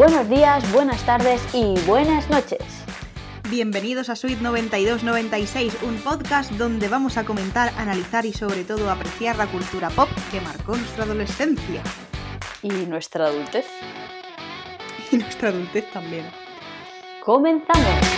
Buenos días, buenas tardes y buenas noches. Bienvenidos a Suite 9296, un podcast donde vamos a comentar, analizar y sobre todo apreciar la cultura pop que marcó nuestra adolescencia. Y nuestra adultez. Y nuestra adultez también. Comenzamos.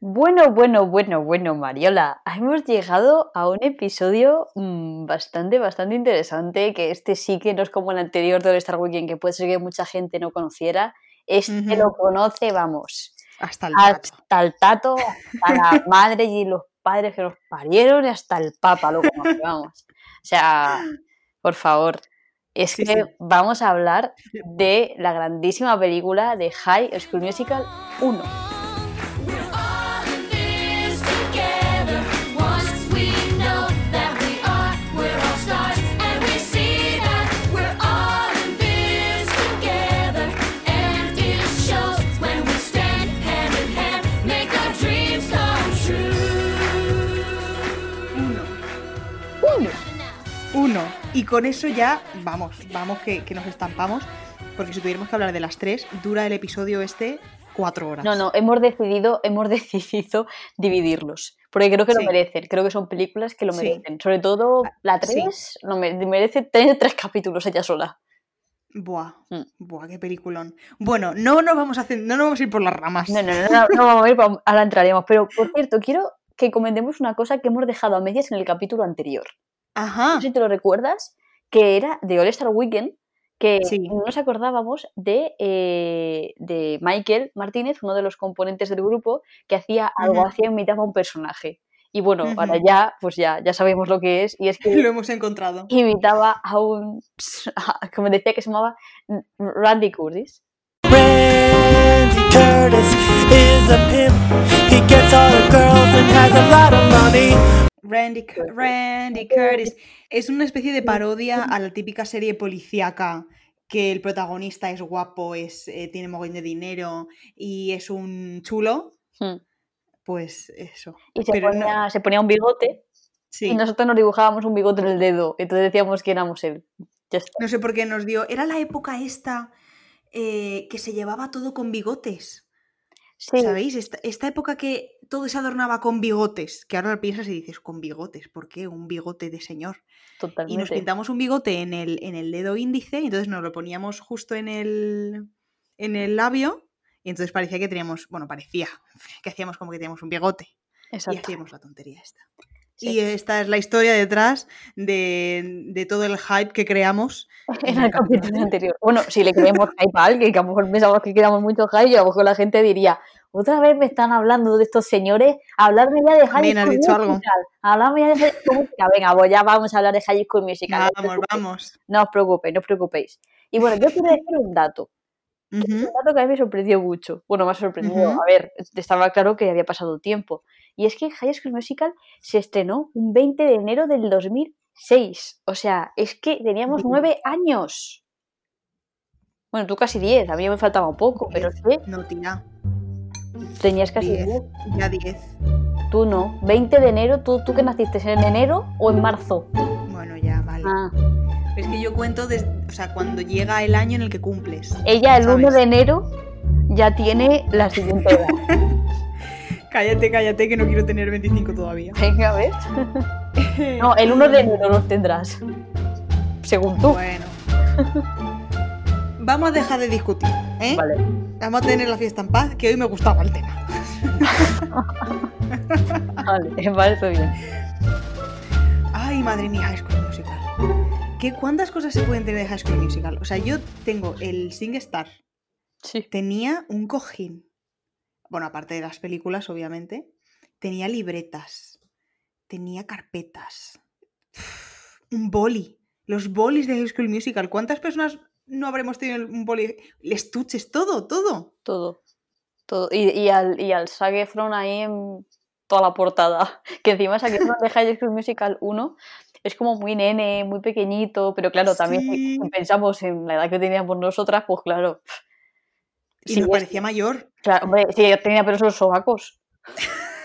Bueno, bueno, bueno, bueno, Mariola. Hemos llegado a un episodio mm, bastante, bastante interesante, que este sí que no es como el anterior de Star Weekend, que puede ser que mucha gente no conociera. Este lo conoce, vamos, Hasta el tato. hasta el tato, hasta la madre y los padres que nos parieron y hasta el papa lo conoce, vamos. O sea, por favor. Es Sí, que sí. vamos a hablar de la grandísima película de High School Musical 1. Con eso ya, vamos, vamos que, que nos estampamos. Porque si tuviéramos que hablar de las tres, dura el episodio este cuatro horas. No, no, hemos decidido, hemos decidido dividirlos. Porque creo que lo Sí. merecen. Creo que son películas que lo Sí. merecen. Sobre todo la sí. 3 lo me- merece tener tres capítulos ella sola. Buah, Mm. buah, qué peliculón. Bueno, no nos vamos a hacer, no nos vamos a ir por las ramas. No, no, no, no, no vamos a ir, ahora entraremos. Pero, por cierto, quiero que comentemos una cosa que hemos dejado a medias en el capítulo anterior. Ajá. No sé si te lo recuerdas, que era de All Star Weekend, que Sí. no nos acordábamos de, eh, de Michael Martínez, uno de los componentes del grupo, que hacía algo, hacía imitaba a un personaje. Y bueno, ahora Ujú. ya, pues ya, ya sabemos lo que es, y es que Lo hemos encontrado. imitaba a un, como decía que se llamaba Randy Curtis. Randy Curtis is a pimp. He gets all the girls and has a lot of money. Randy, Cu- Randy Curtis. Es una especie de parodia a la típica serie policíaca que el protagonista es guapo, es, eh, tiene mogollón de dinero y es un chulo. Hmm. Pues eso. Y se Pero no- ponía, se ponía un bigote, Sí. y nosotros nos dibujábamos un bigote en el dedo, entonces decíamos que éramos él. Ya está. No sé por qué nos dio. Era la época esta eh, que se llevaba todo con bigotes. Sí, ¿Sabéis? Esta, esta época que todo se adornaba con bigotes. Que ahora piensas y dices, ¿con bigotes? ¿Por qué? Un bigote de señor. Y nos totalmente. pintamos un bigote en el, en el dedo índice y entonces nos lo poníamos justo en el, en el labio y entonces parecía que teníamos, bueno, parecía que hacíamos como que teníamos un bigote y Exacto. hacíamos la tontería esta. Sí. Y esta es la historia detrás de, de todo el hype que creamos. en el capítulo anterior. Bueno, si le creemos hype a alguien, que a lo mejor pensamos que creamos mucho hype, y a lo mejor la gente diría, otra vez me están hablando de estos señores, hablarme ya de High Bien, has School dicho algo. Musical, hablarme ya de High School Musical. Venga, pues ya vamos a hablar de High School Musical. no os Vamos, preocupéis, vamos. No os preocupéis, no os preocupéis. Y bueno, yo quiero decir un dato, es un dato que a mí me sorprendió mucho. Bueno, me ha sorprendido, a ver, estaba claro que había pasado tiempo. Y es que High School Musical se estrenó un 20 de enero del 2006. O sea, es que teníamos nueve años. Bueno, tú casi 10, a mí me faltaba un poco, pero que No, tía. tenías casi 10. 10. Ya 10. Tú no. 20 de enero, ¿tú, tú que naciste en enero o en marzo? Bueno, ya, vale. Ah, Es que yo cuento desde, o sea, cuando llega el año en el que cumples. ella el 1 ¿sabes? de enero ya tiene la siguiente edad. Cállate, cállate, que no quiero tener 25 todavía. Venga, a ver. No, el 1 de enero los tendrás. Según tú. Bueno. Vamos a dejar de discutir, ¿eh? Vale. Vamos a tener la fiesta en paz, que hoy me gustaba el tema. Vale, me parece bien. Ay, madre mía, High School Musical. ¿Qué, ¿Cuántas cosas se pueden tener de High School Musical? O sea, yo tengo el SingStar. Sí. Tenía un cojín. Bueno, aparte de las películas, obviamente. Tenía libretas. Tenía carpetas. Un boli. Los bolis de High School Musical. ¿Cuántas personas no habremos tenido un boli? Estuches, todo, todo. Todo. Todo. Y, y al, y al Zac Efron ahí en toda la portada. Que encima Zac Efron de High School Musical 1 es como muy nene, muy pequeñito, pero claro, también Sí. pensamos en la edad que teníamos nosotras, pues claro. Y Sí, nos parecía mayor. Claro, hombre, sí, ella tenía pero esos sobacos.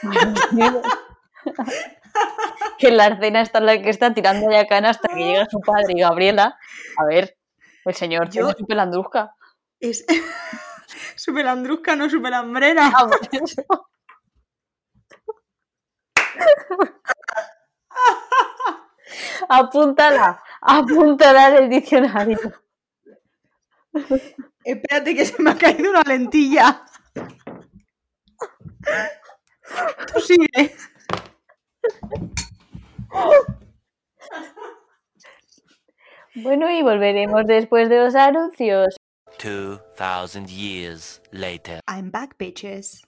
que la escena está en la que está tirando de cana hasta que llega su padre y Gabriela. A ver, el señor Yo- tiene su pelandrusca. Es super andrusca, no super hambrera. Ah, eso. apúntala, apúntala en el diccionario. Espérate que se me ha caído una lentilla. Tú sigue. Bueno, y volveremos después de los anuncios. 2,000 years later. I'm back, bitches.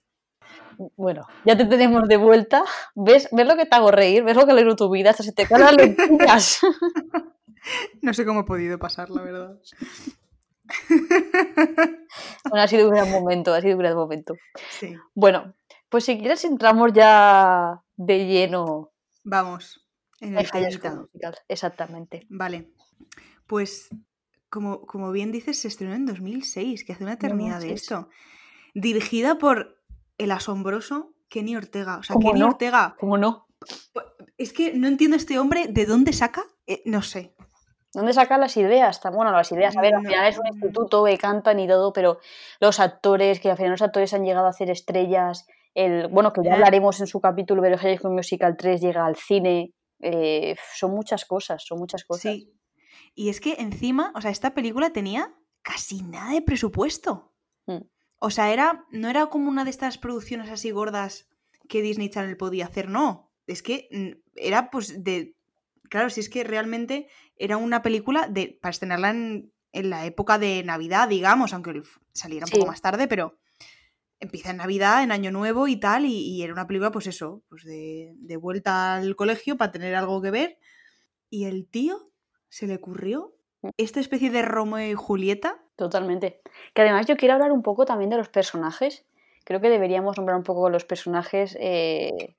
Bueno, ya te tenemos de vuelta. ¿Ves, ¿Ves lo que te hago reír? ¿Ves lo que alegro tu vida? Hasta se te caen las lentillas. No sé cómo he podido pasar, la verdad. Bueno, ha sido un gran momento, ha sido un gran momento. Sí. Bueno, pues si quieres entramos ya de lleno Vamos. En el. Musical. Exactamente. Vale. Pues, como, como bien dices, se estrenó en 2006, que hace una eternidad de 2006. esto. Dirigida por el asombroso Kenny Ortega. O sea, ¿Cómo Kenny no? Ortega. ¿Cómo no? Es que no entiendo este hombre de dónde saca. eh, no sé. ¿Dónde sacan las ideas? Bueno, las ideas, a ver, al final es un instituto que cantan y todo, pero los actores, que al final los actores han llegado a hacer estrellas, el, bueno, que ya hablaremos en su capítulo, pero High School Musical 3 llega al cine, eh, son muchas cosas, son muchas cosas. Sí. Y es que encima, o sea, esta película tenía casi nada de presupuesto. Mm. O sea, era, no era como una de estas producciones así gordas que Disney Channel podía hacer, no. Es que mm, era pues de... Claro, si es que realmente era una película de para estrenarla en, en la época de Navidad, digamos, aunque saliera un Sí. poco más tarde, pero empieza en Navidad, en Año Nuevo y tal, y, y era una película, pues eso, pues de, de vuelta al colegio para tener algo que ver. Y el tío se le ocurrió Mm. esta especie de Romeo y Julieta. Totalmente. Que además yo quiero hablar un poco también de los personajes. Creo que deberíamos nombrar un poco los personajes, eh,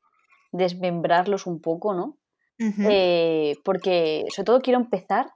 desmembrarlos un poco, ¿no? Eh, porque sobre todo quiero empezar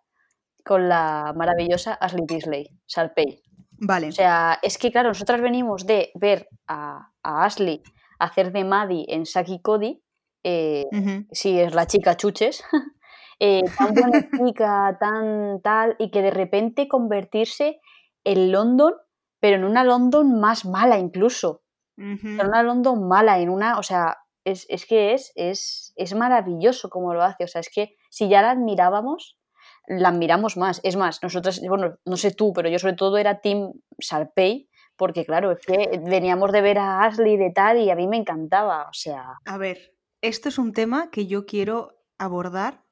con la maravillosa Ashley Tisdale, Sharpay. Vale. O sea, es que claro, nosotras venimos de ver a, a Ashley hacer de Maddie en Saki Cody, eh, sí es la chica chuches, eh, tan buena chica, tan tal, y que de repente convertirse en London, pero en una London más mala incluso, en una London mala, en una, o sea, es, es que es, es, es maravilloso como lo hace, o sea, es que si ya la admirábamos, la admiramos más. Es más, nosotros, bueno, no sé tú, pero yo sobre todo era Team Sharpay, porque claro, es que veníamos de ver a Ashley de tal y a mí me encantaba, o sea, A ver, esto es un tema que yo quiero abordar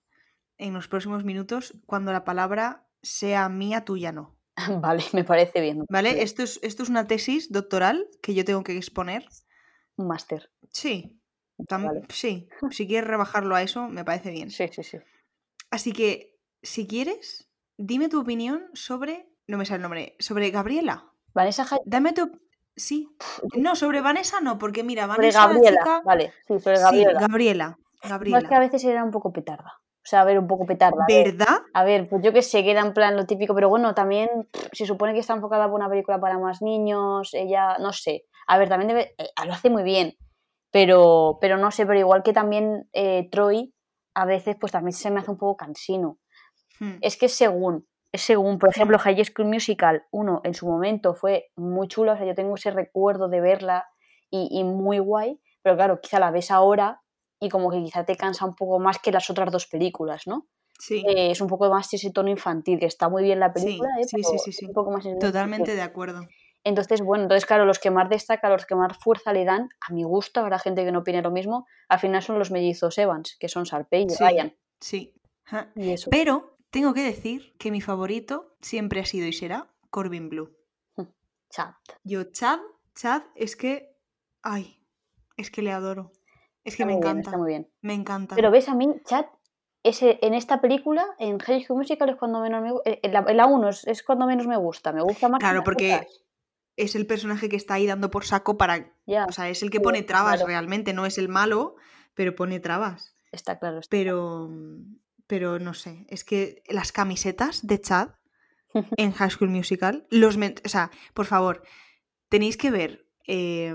en los próximos minutos cuando la palabra sea mía, tuya no. vale, me parece bien. ¿Vale? Esto es, esto es una tesis doctoral que yo tengo que exponer. Un máster. Sí. Vale. Sí. Si quieres rebajarlo a eso, me parece bien. Sí, sí, sí. Así que, si quieres, dime tu opinión sobre. No me sale el nombre. Sobre Gabriela. Vanessa Hudgens Dame tu. Sí. No, sobre Vanessa no, porque mira, sobre Vanessa. la Gabriela. chica- Vale, sí, sobre Sí, Gabriela. Gabriela. No, es que a veces era un poco petarda. O sea, a ver, un poco petarda. a ver. ¿Verdad? A ver, pues yo que sé que era en plan lo típico, pero bueno, también pff, se supone que está enfocada por una película para más niños, ella, no sé. A ver, también debe, eh, lo hace muy bien, pero, pero no sé, pero igual que también eh, Troy, a veces pues también se me hace un poco cansino. Hmm. Es que según, es según, por ejemplo, High School Musical 1 en su momento fue muy chula, o sea, yo tengo ese recuerdo de verla y, y muy guay, pero claro, quizá la ves ahora y como que quizá te cansa un poco más que las otras dos películas, ¿no? Sí. eh, es un poco más ese tono infantil, que está muy bien la Sí, película, ¿eh? sí, pero sí, sí, sí. un poco más en- Totalmente de acuerdo. Entonces, bueno, entonces claro, los que más destacan, los que más fuerza le dan, a mi gusto, habrá gente que no opine lo mismo, al final son los mellizos Evans, que son Sarpey y Sí. Ryan. Sí. Ja. Y eso. Pero tengo que decir que mi favorito siempre ha sido y será Corbin Blue. Chat. Yo, Chad, Chad, es que. Ay, es que le adoro. Es que Está me bien, encanta. está muy bien. Me encanta. Pero ves, a mí, Chat, ese, en esta película, en High School Musical es cuando menos me gu- eh, En la, en la 1 es, es cuando menos me gusta. Me gusta más. Claro, porque. Es el personaje que está ahí dando por saco para. O sea, es el que sí, pone trabas claro. realmente, no es el malo, pero pone trabas. está claro. está Pero. Pero no sé, es que las camisetas de Chad en High School Musical, los o sea, por favor, tenéis que ver eh,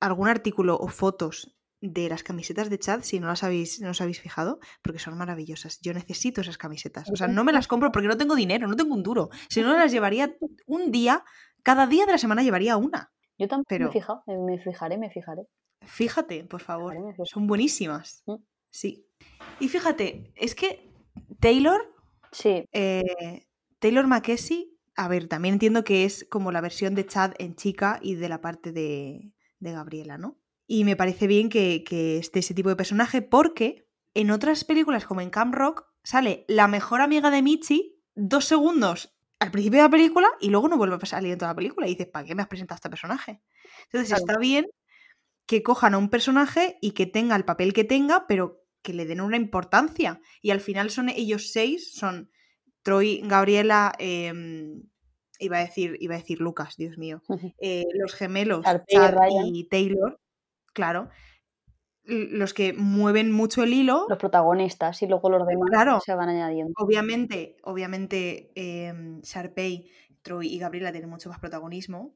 algún artículo o fotos de las camisetas de Chad, si no las habéis, no os habéis fijado, porque son maravillosas. Yo necesito esas camisetas. O sea, no me las compro porque no tengo dinero, no tengo un duro. Si no, las llevaría un día, cada día de la semana llevaría una. Yo tampoco me Pero- he fijado, eh, me fijaré, me fijaré. Fíjate, por favor. Fijaré, me fijaré. Son buenísimas. Mm. Sí. Y fíjate, es que Taylor, Sí, eh, Taylor Mackenzie, a ver, también entiendo que es como la versión de Chad en chica y de la parte de, de Gabriela, ¿no? Y me parece bien que, que esté ese tipo de personaje porque en otras películas como en Camp Rock sale la mejor amiga de Michi dos segundos al principio de la película y luego no vuelve a salir en toda la película y dices, ¿para qué me has presentado a este personaje? Entonces Claro. está bien que cojan a un personaje y que tenga el papel que tenga, pero que le den una importancia. Y al final son ellos seis, son Troy, Gabriela, em, iba, a decir, iba a decir Lucas, Dios mío, eh, los gemelos, y Chad Ryan. y Taylor, claro, los que mueven mucho el hilo. los protagonistas y luego los demás Claro. se van añadiendo. Obviamente, obviamente, Sharpay, Troy y Gabriela tienen mucho más protagonismo,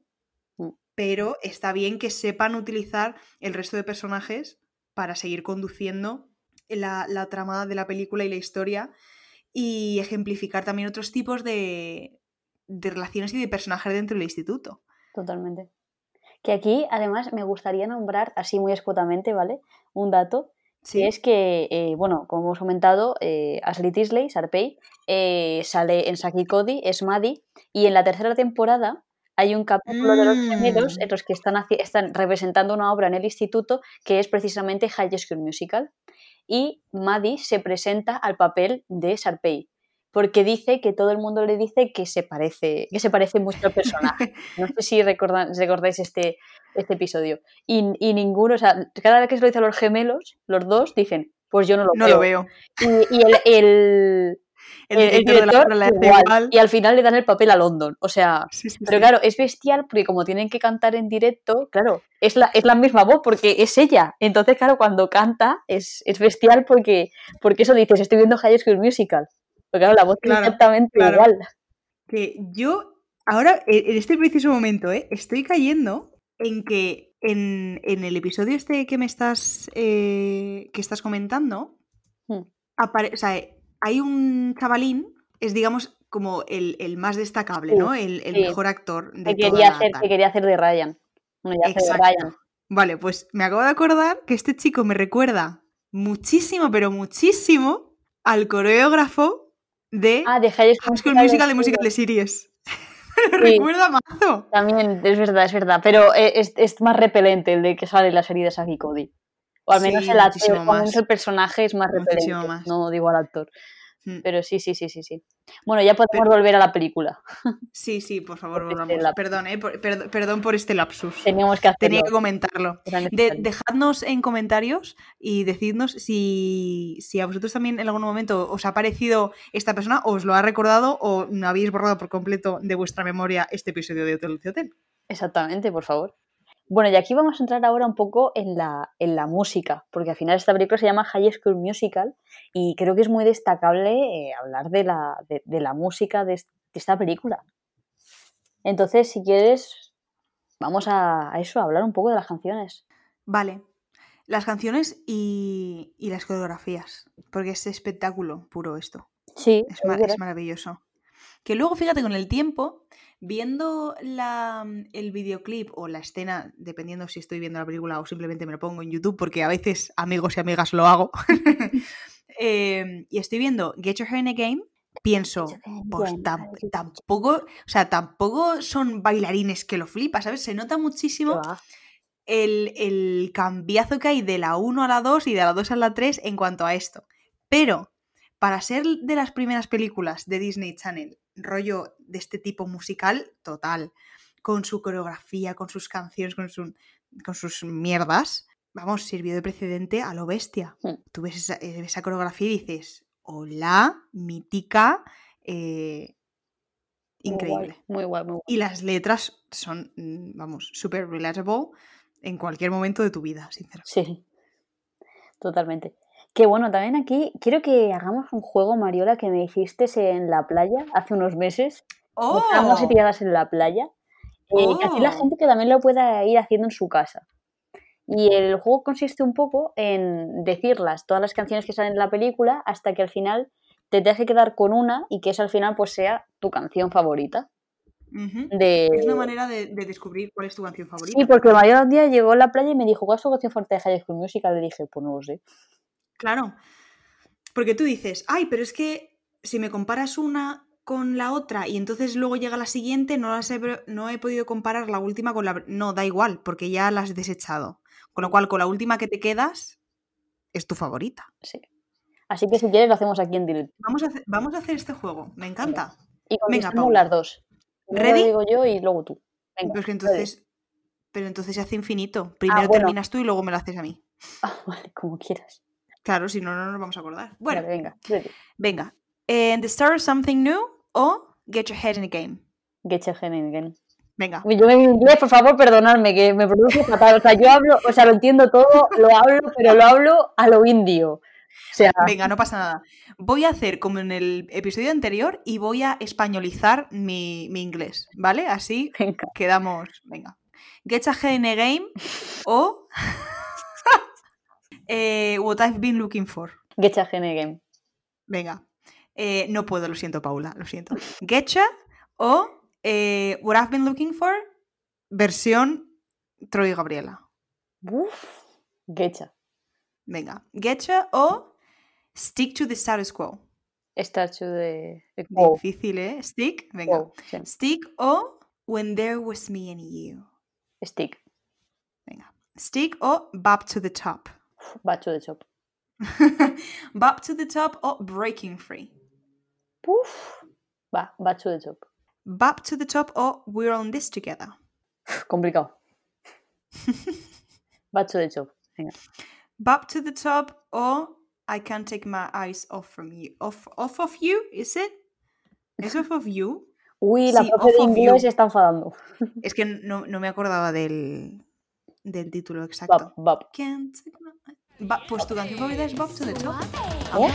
Mm. pero está bien que sepan utilizar el resto de personajes para seguir conduciendo la, la trama de la película y la historia y ejemplificar también otros tipos de, de relaciones y de personajes dentro del instituto. Totalmente. Que aquí, además, me gustaría nombrar, así muy escuetamente, ¿vale? Un dato, Sí, que es que, eh, bueno, como hemos comentado, eh, Ashley Tisley, Sharpay, eh, sale en Saki Cody, es Maddie, y en la tercera temporada hay un capítulo de los gemelos Mm. en los que están, están representando una obra en el instituto que es precisamente High School Musical. Y Maddie se presenta al papel de Sharpay, porque dice que todo el mundo le dice que se parece, que se parece mucho al personaje. No sé si recordan- recordáis este, este episodio. Y, y ninguno, o sea, cada vez que se lo dicen los gemelos, los dos dicen, pues yo no lo no veo. lo veo. Y, y el, el, El, el- el director de la igual. Y al final le dan el papel a London. O sea, Sí, sí, pero sí. claro, es bestial porque como tienen que cantar en directo, claro, es la, es la misma voz porque es ella. Entonces, claro, cuando canta es, es bestial porque, porque eso dices, estoy viendo High School Musical. Porque claro, la voz Claro, es exactamente claro. igual. que yo ahora, en en este preciso momento, ¿eh? estoy cayendo en que en, en el episodio este que me estás, eh, que estás comentando, Hmm. apare- o sea, hay un chavalín, es digamos como el, el más destacable, Sí, ¿no? El, el sí. mejor actor de Que quería, hacer, que quería hacer de Ryan. Bueno, ya hace de Exacto. Ryan. Vale, pues me acabo de acordar que este chico me recuerda muchísimo, pero muchísimo al coreógrafo de Ah, de High High School Musical de Musical de Series. me lo Sí. recuerda mazo. También, es verdad, es verdad. Pero e- es, es más repelente el de que sale en la serie de Saki Cody. O al menos Sí, el, actor, o al menos el personaje es más Muchísimo repelente. más. No digo al actor. Mm. Pero sí, sí, sí, sí, sí. Bueno, ya podemos Pero- volver a la película. Sí, sí, por favor, Por este volvamos. lapsus. Perdón, eh, por, perd- perdón por este lapsus. Teníamos que hacerlo. Tenía que comentarlo. De- dejadnos en comentarios y decidnos si, si a vosotros también en algún momento os ha parecido esta persona, o os lo ha recordado o no habéis borrado por completo de vuestra memoria este episodio de Hotel Lucio Hotel. Exactamente, por favor. Bueno, y aquí vamos a entrar ahora un poco en la, en la música, porque al final esta película se llama High School Musical y creo que es muy destacable eh, hablar de la, de, de la música de, es- de esta película. Entonces, si quieres, vamos a, a eso, a hablar un poco de las canciones. Vale. Las canciones y, y las coreografías, porque es espectáculo puro esto. Sí, ma- es maravilloso. Que luego, fíjate, con el tiempo, viendo la, el videoclip o la escena, dependiendo si estoy viendo la película o simplemente me lo pongo en YouTube, porque a veces, amigos y amigas, lo hago, eh, y estoy viendo Get Your Hair in a Game, pienso, pues tam- tampoco, o sea, tampoco son bailarines que lo flipas, ¿sabes? Se nota muchísimo el, el cambiazo que hay de la 1 a la 2 y de la 2 a la 3 en cuanto a esto. Pero para ser de las primeras películas de Disney Channel, rollo de este tipo musical, total, con su coreografía, con sus canciones, con, su- con sus mierdas, vamos, sirvió de precedente a lo bestia. Mm. Tú ves esa, eh, esa coreografía y dices, hola, mítica, eh, Muy guay, increíble. Muy guay, muy guay. Y las letras son, mm, vamos, súper relatable en cualquier momento de tu vida, sinceramente. Sí, totalmente. Que bueno, también aquí quiero que hagamos un juego, Mariola, que me hiciste en la playa hace unos meses. Buscamos y tiradas en la playa. eh, que así la ¡Oh! gente que también lo pueda ir haciendo en su casa. Y el juego consiste un poco en decirlas, todas las canciones que salen en la película, hasta que al final te tengas que quedar con una y que esa al final pues sea tu canción favorita. De... Es una manera de, de descubrir cuál es tu canción favorita. Sí, porque María un día llegó a la playa y me dijo, ¿cuál es tu canción favorita de High School Musical? Le dije, pues no lo sé. Claro. Porque tú dices, ay, pero es que si me comparas una con la otra y entonces luego llega la siguiente, no, las he, no he podido comparar la última con la... No, da igual, porque ya la has desechado. Con lo cual, con la última que te quedas, es tu favorita. Sí. Así que si quieres lo hacemos aquí en directo. Vamos a hacer, vamos a hacer este juego, me encanta. Y Venga, las dos. Primero ¿Ready? digo yo y luego tú. Venga, Pero es que ready. entonces... Pero entonces se hace infinito. Primero bueno. terminas tú y luego me lo haces a mí. Ah, vale, como quieras. Claro, si no, no nos vamos a acordar. Bueno, Vale, venga. venga. And the start of something new o get your head in the game. Get your head in again. Venga. Yo en inglés, por favor, perdonadme, que me pronuncio fatal. O sea, yo hablo, o sea, lo entiendo todo, lo hablo, pero lo hablo a lo indio. O sea, Venga, no pasa nada. Voy a hacer como en el episodio anterior y voy a españolizar mi, mi inglés, ¿vale? Así venga. quedamos. Venga. Get your head in the game o eh, what I've been looking for. Get your head in again. Venga. Eh, no puedo, lo siento, Paula, lo siento. Getcha o eh, What I've Been Looking For, versión Troy Gabriela. Uf, getcha. Venga. Getcha o Stick to the Status Quo. Hecho de... wow, Difícil, ¿eh? Stick. Venga. wow, sí. Stick o When There Was Me and You. Stick. Venga. Stick o Bop to the Top. Bacho de chop. Bop to the Top o Breaking Free. Uf. Va, bacho de chop. Bop to the Top o We're on This Together. Complicado. bacho de chop. Venga. Bop to the Top o I Can't Take My Eyes Off From You. Off, off of You, is it? ¿Es off of you? Uy, la Sí, profe de inglés se está enfadando. Es que no, no me acordaba del, del título exacto. Bop, bop. Can't take my eyes- Ba- pues tu canción favorita es Bop to the Top. ¿Oh?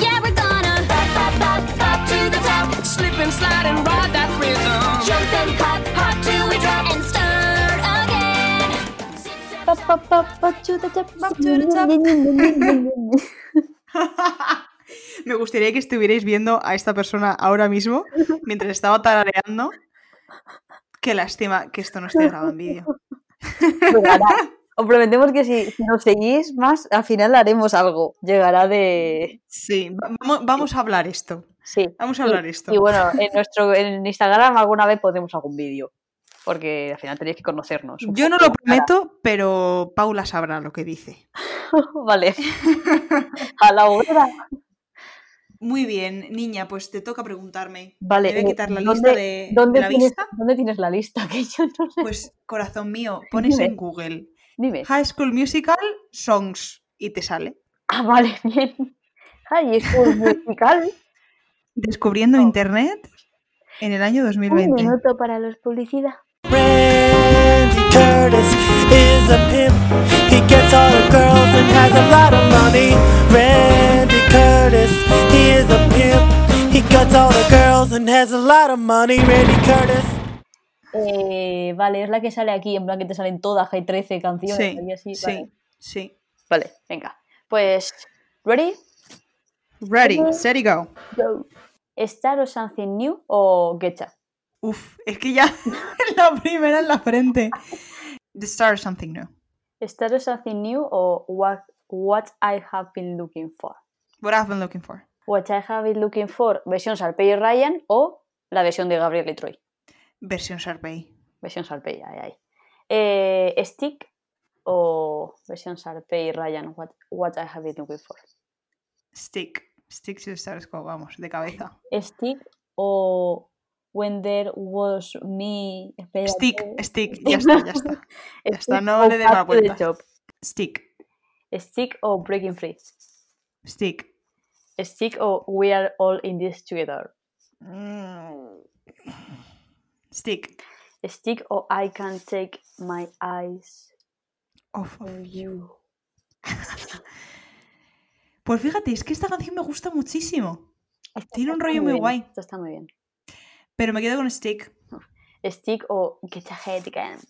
Yeah, we're gonna bop, bop, bop, bop to the top. Slip and slide and ride that rhythm. Jump and hop, hop till we drop and start again. Zip, zap, Bop, bop, bop, bacho de chop. Bop to the top. Me gustaría que estuvierais viendo a esta persona ahora mismo mientras estaba tarareando. Qué lástima que esto no esté grabado en vídeo. Os prometemos que si, nos seguís más, al final haremos algo. Llegará de... Sí, va- vamos, vamos a hablar esto. Sí. Vamos a Y- hablar esto. Y bueno, en nuestro en Instagram alguna vez pondremos algún vídeo. Porque al final tenéis que conocernos. Yo no lo cara. prometo, pero Paula sabrá lo que dice. vale. A la hora. Muy bien, niña, pues te toca preguntarme. Vale. A eh, quitar la ¿dónde- lista de, ¿dónde de la tienes, vista. ¿Dónde tienes la lista? Que yo no sé. Pues, corazón mío, pones en Google Dime. High School Musical Songs y te sale. Ah, vale, bien. Es un musical. Descubriendo Internet en el año Un 2020. minuto para los publicidad. Randy Curtis is a pimp. He gets all the girls and has a lot of money. Randy Curtis, he is a pimp. He gets all the girls and has a lot of money. Randy Curtis. Eh, vale, es la que sale aquí, en plan que te salen todas, hay 13 canciones. Sí, y así, sí, vale. sí. Vale, venga. Pues, ¿ready? Ready, set y go. Go. ¿Star o Something New o Getcha? Uf, es que ya la primera en la frente. The Star is Something New. ¿Star o Something New o what, what I Have Been Looking For? What I've been looking for. What I Have Been Looking For, versión Sarpey y Ryan o la versión de Gabriel y Troy. Versión Sharpay. Versión Sarpey, ay, ay. Eh, ¿Stick o versión Sarpey y Ryan? What, what I Have Been Looking For. Stick. Stick to quo, vamos, de cabeza. Stick o When There Was Me. espérate. Stick, stick, ya está, ya está. Ya está, no le the vueltas. Top. Stick, Stick o Breaking Free. stick. Stick o We Are All in This Together. Mm. Stick. Stick o I Can't Take My Eyes Off. on You. Pues fíjate, es que esta canción me gusta muchísimo. Tiene un rollo muy guay. Esto está muy bien. Pero me quedo con Stick. Stick o Get Your Head Again.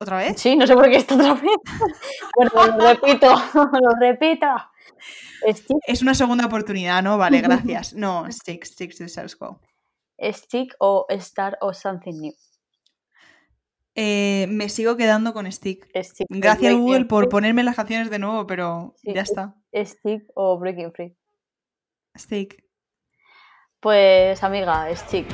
¿Otra vez? Sí, no sé por qué está otra vez. Bueno, lo repito, lo repito. Stick, Es una segunda oportunidad, ¿no? Vale, gracias. No, stick, stick to the status quo. Stick o star o something new. Eh, me sigo quedando con stick. Gracias Google por free. ponerme las canciones de nuevo, pero Sí, ya es- está. Stick o breaking free. Stick. Pues amiga, stick.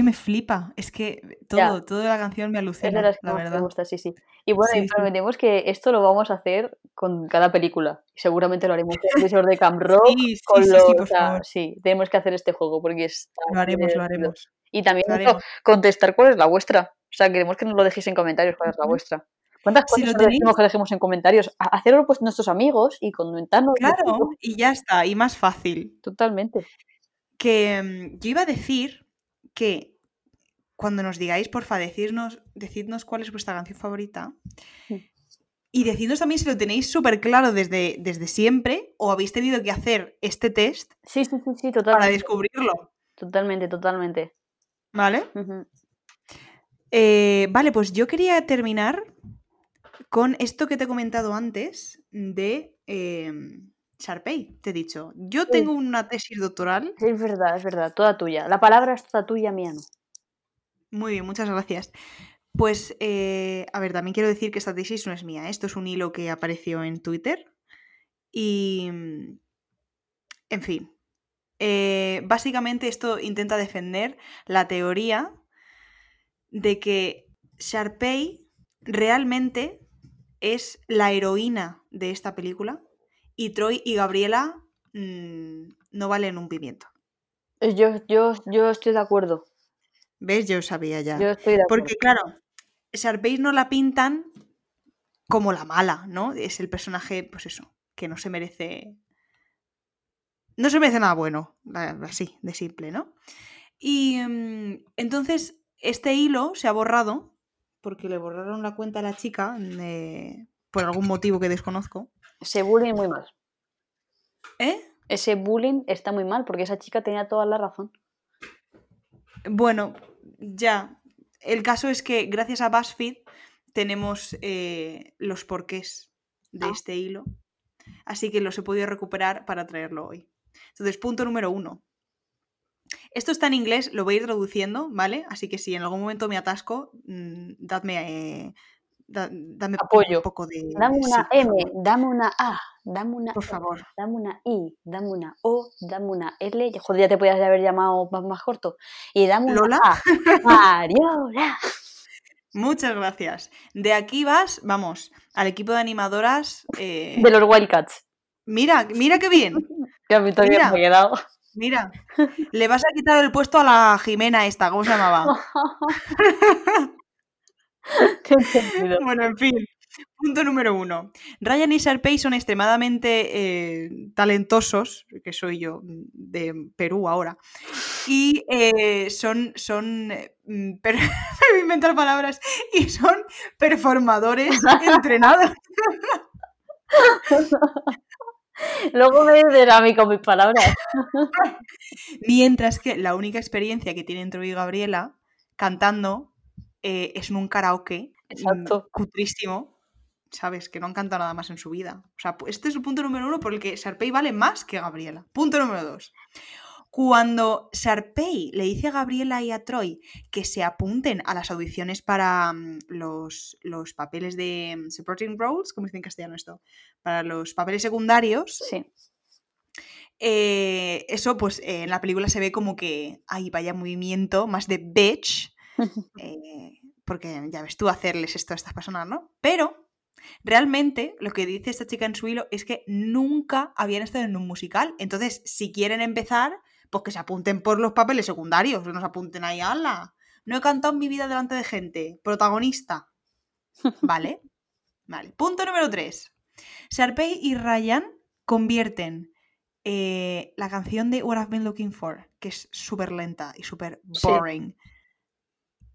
Que me flipa. Es que todo, Ya. toda la canción me Es alucina, de las que la más me verdad. gusta, sí, sí. Y bueno, y Sí, sí. prometemos que esto lo vamos a hacer con cada película. Y seguramente lo haremos con Episodios de Camp Rock. Sí, sí, con sí, los, sí, por o sea, favor. sí, tenemos que hacer este juego porque está Lo haremos, lo haremos. Y también haremos. contestar cuál es la vuestra. O sea, queremos que nos lo dejéis en comentarios cuál es la vuestra. ¿Cuántas Si cosas lo os decimos que dejemos en comentarios? Hacerlo pues nuestros amigos y comentarnos. Claro, y ya está, y más fácil. Totalmente. Que mm, yo iba a decir que cuando nos digáis, porfa, decidnos, decidnos cuál es vuestra canción favorita. Sí. Y decidnos también si lo tenéis súper claro desde, desde siempre o habéis tenido que hacer este test Sí, sí, sí, sí, para descubrirlo. Totalmente, totalmente. ¿Vale? Eh, vale, pues yo quería terminar con esto que te he comentado antes de eh, Sharpay, te he dicho. Yo tengo una tesis doctoral. Es verdad, es verdad, toda tuya. La palabra es toda tuya, mía no. Muy bien, muchas gracias. Pues, eh, a ver, también quiero decir que esta tesis no es mía. ¿eh? Esto es un hilo que apareció en Twitter. Y, en fin, eh, básicamente esto intenta defender la teoría de que Sharpay realmente es la heroína de esta película y Troy y Gabriela mm, no valen un pimiento. Eh, Yo, yo, yo estoy de acuerdo. ¿Ves? Yo sabía ya. Yo estoy de acuerdo. Porque, claro, Sharpay no la pintan como la mala, ¿no? Es el personaje, pues eso, que no se merece. No se merece nada bueno, así, de simple, ¿no? Y mm, entonces, este hilo se ha borrado, porque le borraron la cuenta a la chica, por algún motivo que desconozco. Ese bullying muy mal. ¿Eh? Ese bullying está muy mal porque esa chica tenía toda la razón. Bueno, ya. El caso es que gracias a BuzzFeed tenemos eh, los porqués de Ah. este hilo. Así que los he podido recuperar para traerlo hoy. Entonces, punto número uno. Esto está en inglés, lo voy a ir traduciendo, ¿vale? Así que si en algún momento me atasco, mm, dadme, eh, da- dame un Apoyo. poco de... Dame una M, dame una A, dame una Por E, favor. dame una I, dame una O, dame una L. Joder, ya te podías haber llamado más, más corto. Y dame una ¿Lola? A. Mariola. Muchas gracias. De aquí vas, vamos, al equipo de animadoras. eh, De los Wildcats. Mira, mira qué bien. Que a mí todavía Mira. me ha quedado. Mira, le vas a quitar el puesto a la Jimena esta, ¿cómo se llamaba? Bueno, en fin. Punto número uno. Ryan y Sharpay son extremadamente eh, talentosos, que soy yo, mm, de Perú ahora. Y eh, son, son, eh, mm, per- inventar palabras, y son performadores entrenados. Luego me mí con mis palabras. Mientras que la única experiencia que tienen Troy y Gabriela cantando eh, es en un karaoke mm, Exacto. cutrísimo, ¿sabes? Que no han cantado nada más en su vida. O sea, este es el punto número uno por el que Sharpay vale más que Gabriela. Punto número dos. Cuando Sharpay le dice a Gabriela y a Troy que se apunten a las audiciones para mm, los, los papeles de mm, supporting roles, ¿cómo se dice en castellano esto? Para los papeles secundarios, Sí. eh, eso, pues eh, en la película se ve como que hay vaya movimiento más de bitch, eh, porque ya ves tú hacerles esto a estas personas, ¿no? Pero realmente lo que dice esta chica en su hilo es que nunca habían estado en un musical. Entonces, si quieren empezar, pues que se apunten por los papeles secundarios, que no se apunten ahí, ala. No he cantado en mi vida delante de gente. Protagonista. ¿Vale? Vale. Punto número 3. Sharpay y Ryan convierten eh, la canción de What I've Been Looking For, que es súper lenta y súper Sí.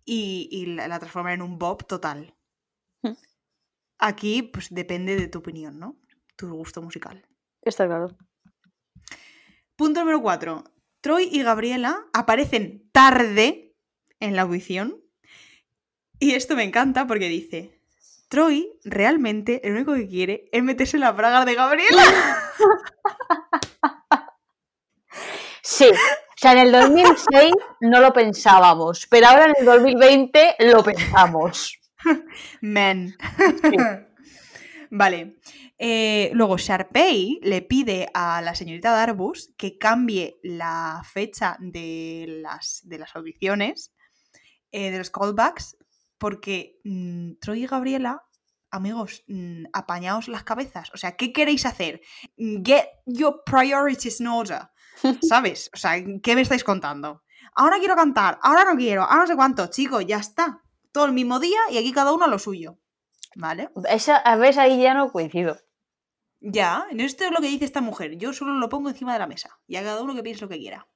Y, y la, la transforman en un bop total. aquí pues depende de tu opinión, ¿no? Tu gusto musical. Está claro. Punto número 4. Troy y Gabriela aparecen tarde en la audición. Y esto me encanta porque dice, Troy realmente lo único que quiere es meterse en la braga de Gabriela. Sí. O sea, en el 2006 no lo pensábamos, pero ahora en el 2020 lo pensamos. Men. vale. Eh, luego, Sharpay le pide a la señorita Darbus que cambie la fecha de las, de las audiciones, eh, de los callbacks, porque mm, Troy y Gabriela, amigos, mm, apañaos las cabezas. O sea, ¿qué queréis hacer? Get your priorities in order. ¿Sabes? O sea, ¿qué me estáis contando? Ahora quiero cantar, ahora no quiero, ahora no sé cuánto, chicos, ya está. Todo el mismo día y aquí cada uno a lo suyo. ¿Vale? Esa, a veces ahí ya no coincido. Ya, en esto es lo que dice esta mujer. Yo solo lo pongo encima de la mesa. Y a cada uno que piense lo que quiera.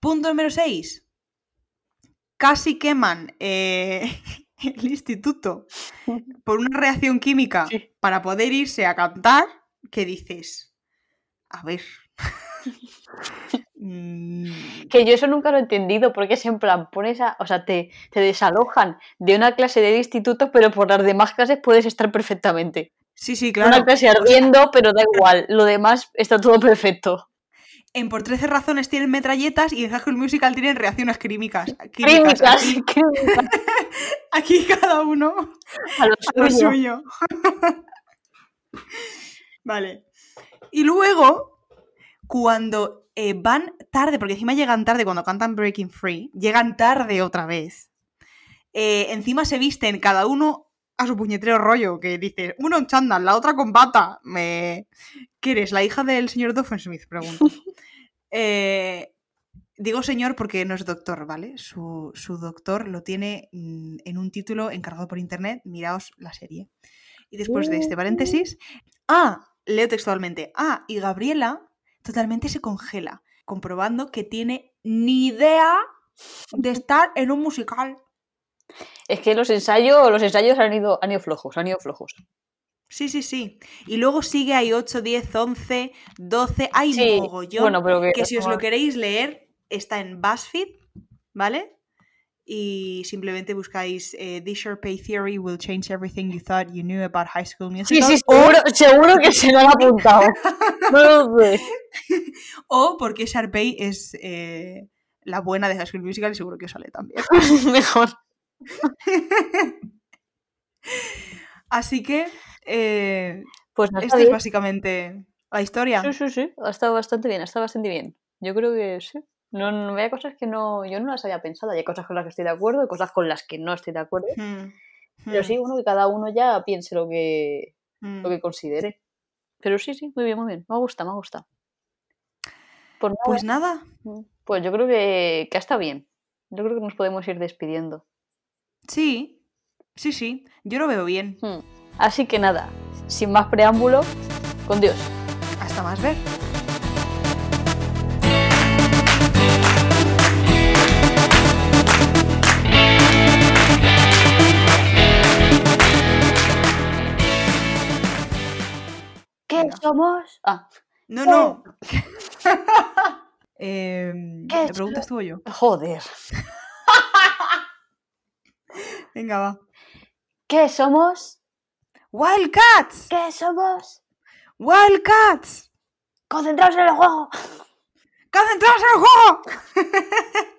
Punto número 6. Casi queman eh, el instituto por una reacción química Sí. para poder irse a cantar. ¿Qué dices? A ver. Mm, Que yo eso nunca lo he entendido, porque es en plan, pones a, o sea, te, te desalojan de una clase del instituto, pero por las demás clases puedes estar perfectamente. sí, sí, Una claro. clase ardiendo, pero da igual, lo demás está todo perfecto. En Por 13 razones tienen metralletas y en High School Musical tienen reacciones químicas. químicas. Aquí, clínicas, aquí cada uno a lo a lo suyo. suyo. vale. Y luego, cuando eh, van tarde, porque encima llegan tarde cuando cantan Breaking Free, llegan tarde otra vez. eh, encima se visten cada uno a su puñetero rollo, que dice, uno en chándal, la otra con bata. Me... ¿Qué eres? ¿La hija del señor Doffensmith? Pregunto. Eh, digo señor porque no es doctor, ¿vale? Su, su doctor lo tiene mm, en un título encargado por internet. Miraos la serie. Y después de este paréntesis, ah, leo textualmente, ah, y Gabriela totalmente se congela, comprobando que tiene ni idea de estar en un musical. Es que los ensayos, los ensayos han ido, han ido flojos, han ido flojos. Sí, sí, sí. Y luego sigue, hay 8, 10, 11, 12, hay Sí, mogollón. bueno, pero que, que si os lo queréis leer, está en BuzzFeed, ¿vale? Y simplemente buscáis eh, This Sharpay Theory will change everything you thought you knew about High School Sí, Musical. sí, o, seguro, seguro que se lo han apuntado. No lo sé. o porque Sharpay es eh, la buena de High School Musical y seguro que os sale también. Mejor. Así que eh, Pues no esta es básicamente la historia. Sí, sí, sí. Ha estado bastante bien, ha estado bastante bien. Yo creo que sí. No, no había cosas que no, yo no las había pensado. Hay cosas con las que estoy de acuerdo y cosas con las que no estoy de acuerdo. Pero sí, uno que cada uno ya piense lo que, lo que considere. Pero sí, sí, muy bien, muy bien. Me gusta, me gusta. Pues nada, Pues nada, pues yo creo que, que está bien. Yo creo que nos podemos ir despidiendo. sí, sí, sí, yo lo veo bien. Hmm. Así que nada, sin más preámbulo, con Dios. Hasta más ver. Somos? Ah, No, no. Em, ¿Qué ¿Te preguntas tú o yo? joder. Venga, va. ¿Qué somos? Wildcats. ¿Qué somos? Wildcats. Concentraos en el juego. ¡Concentraos en el juego!